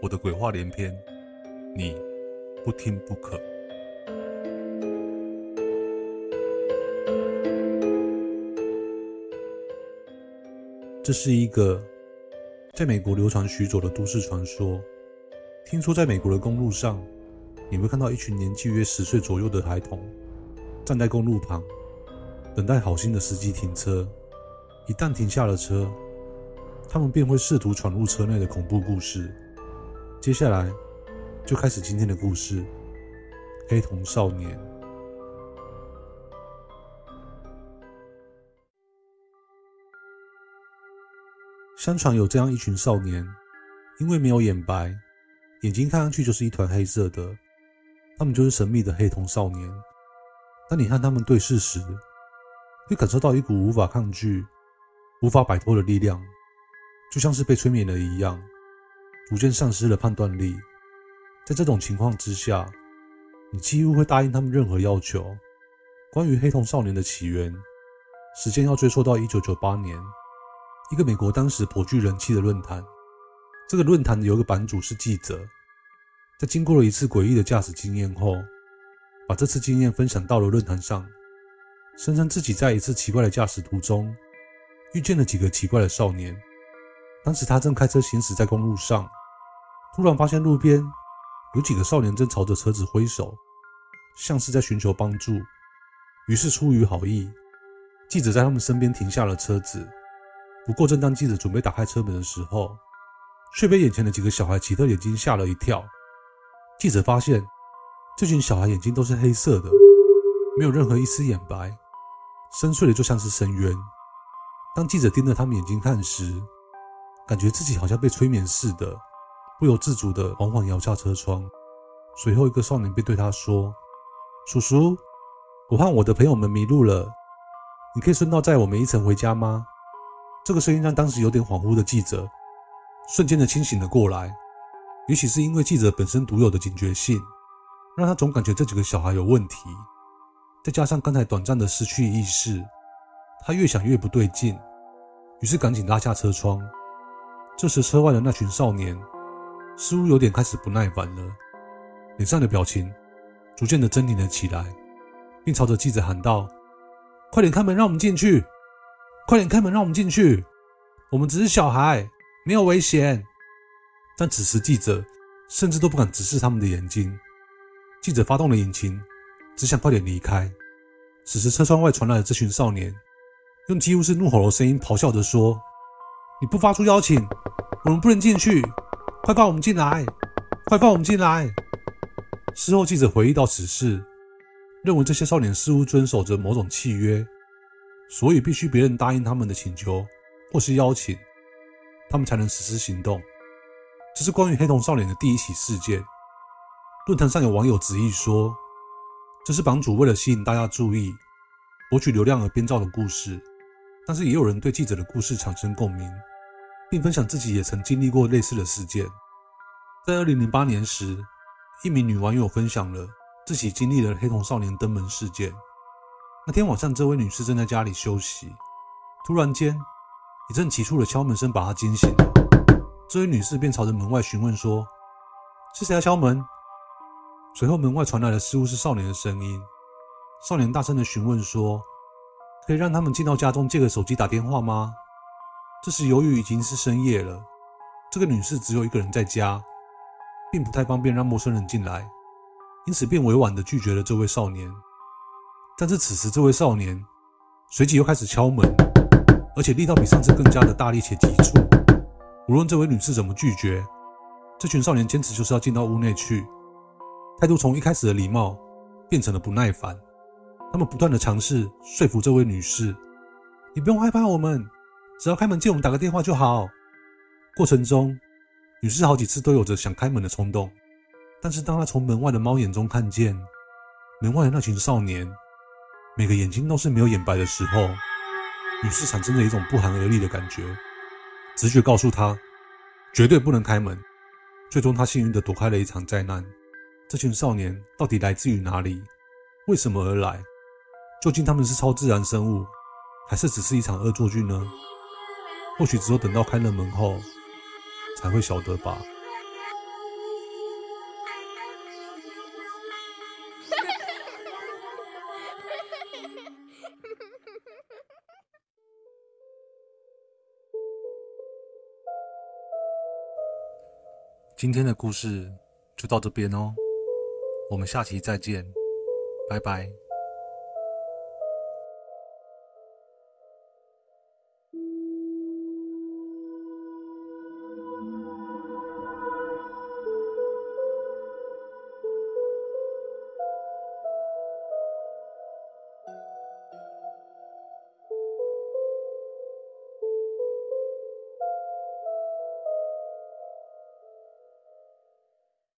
我的鬼话连篇，你不听不可。这是一个在美国流传许久的都市传说。听说在美国的公路上，你会看到一群年纪约十岁左右的孩童站在公路旁，等待好心的司机停车。一旦停下了车，他们便会试图闯入车内的恐怖故事。接下来就开始今天的故事。黑瞳少年。相传有这样一群少年，因为没有眼白，眼睛看上去就是一团黑色的，他们就是神秘的黑瞳少年。当你和他们对视时，会感受到一股无法抗拒、无法摆脱的力量，就像是被催眠了一样。逐渐丧失了判断力，在这种情况之下，你几乎会答应他们任何要求。关于黑瞳少年的起源，时间要追溯到一九九八年，一个美国当时颇具人气的论坛。这个论坛有一个版主是记者，在经过了一次诡异的驾驶经验后，把这次经验分享到了论坛上，声称自己在一次奇怪的驾驶途中，遇见了几个奇怪的少年。当时他正开车行驶在公路上。突然发现路边有几个少年正朝着车子挥手，像是在寻求帮助。于是出于好意，记者在他们身边停下了车子。不过，正当记者准备打开车门的时候，却被眼前的几个小孩奇特眼睛吓了一跳。记者发现，这群小孩眼睛都是黑色的，没有任何一丝眼白，深邃的就像是深渊。当记者盯着他们眼睛看时，感觉自己好像被催眠似的。不由自主地缓缓摇下车窗，随后一个少年便对他说：“叔叔，我和我的朋友们迷路了，你可以顺道载我们一程回家吗？”这个声音让当时有点恍惚的记者瞬间的清醒了过来。也许是因为记者本身独有的警觉性，让他总感觉这几个小孩有问题。再加上刚才短暂的失去意识，他越想越不对劲，于是赶紧拉下车窗。这时，车外的那群少年。似乎有点开始不耐烦了，脸上的表情逐渐的狰狞了起来，并朝着记者喊道：“快点开门，让我们进去！快点开门，让我们进去！我们只是小孩，没有危险。”但此时记者甚至都不敢直视他们的眼睛。记者发动了引擎，只想快点离开。此时车窗外传来了这群少年用几乎是怒吼的声音咆哮着说：“你不发出邀请，我们不能进去。”快放我们进来！快放我们进来！事后，记者回忆到此事，认为这些少年似乎遵守着某种契约，所以必须别人答应他们的请求或是邀请，他们才能实施行动。这是关于黑瞳少年的第一起事件。论坛上有网友质疑说，这是榜主为了吸引大家注意、博取流量而编造的故事，但是也有人对记者的故事产生共鸣。并分享自己也曾经历过类似的事件。在二零零八年时，一名女网友分享了自己经历了黑瞳少年登门事件。那天晚上，这位女士正在家里休息，突然间，一阵急促的敲门声把她惊醒了。这位女士便朝着门外询问说：“是谁在敲门？”随后，门外传来了似乎是少年的声音。少年大声的询问说：“可以让他们进到家中借个手机打电话吗？”这时，由于已经是深夜了，这个女士只有一个人在家，并不太方便让陌生人进来，因此便委婉地拒绝了这位少年。但是此时，这位少年随即又开始敲门，而且力道比上次更加的大力且急促。无论这位女士怎么拒绝，这群少年坚持就是要进到屋内去，态度从一开始的礼貌变成了不耐烦。他们不断的尝试说服这位女士：“你不用害怕我们，只要开门借我们打个电话就好。”过程中，女士好几次都有着想开门的冲动，但是当她从门外的猫眼中看见门外的那群少年，每个眼睛都是没有眼白的时候，女士产生了一种不寒而栗的感觉，直觉告诉她绝对不能开门。最终，她幸运地躲开了一场灾难。这群少年到底来自于哪里？为什么而来？究竟他们是超自然生物，还是只是一场恶作剧呢？或许只有等到开了门后，才会晓得吧。今天的故事就到这边哦，我们下期再见，拜拜。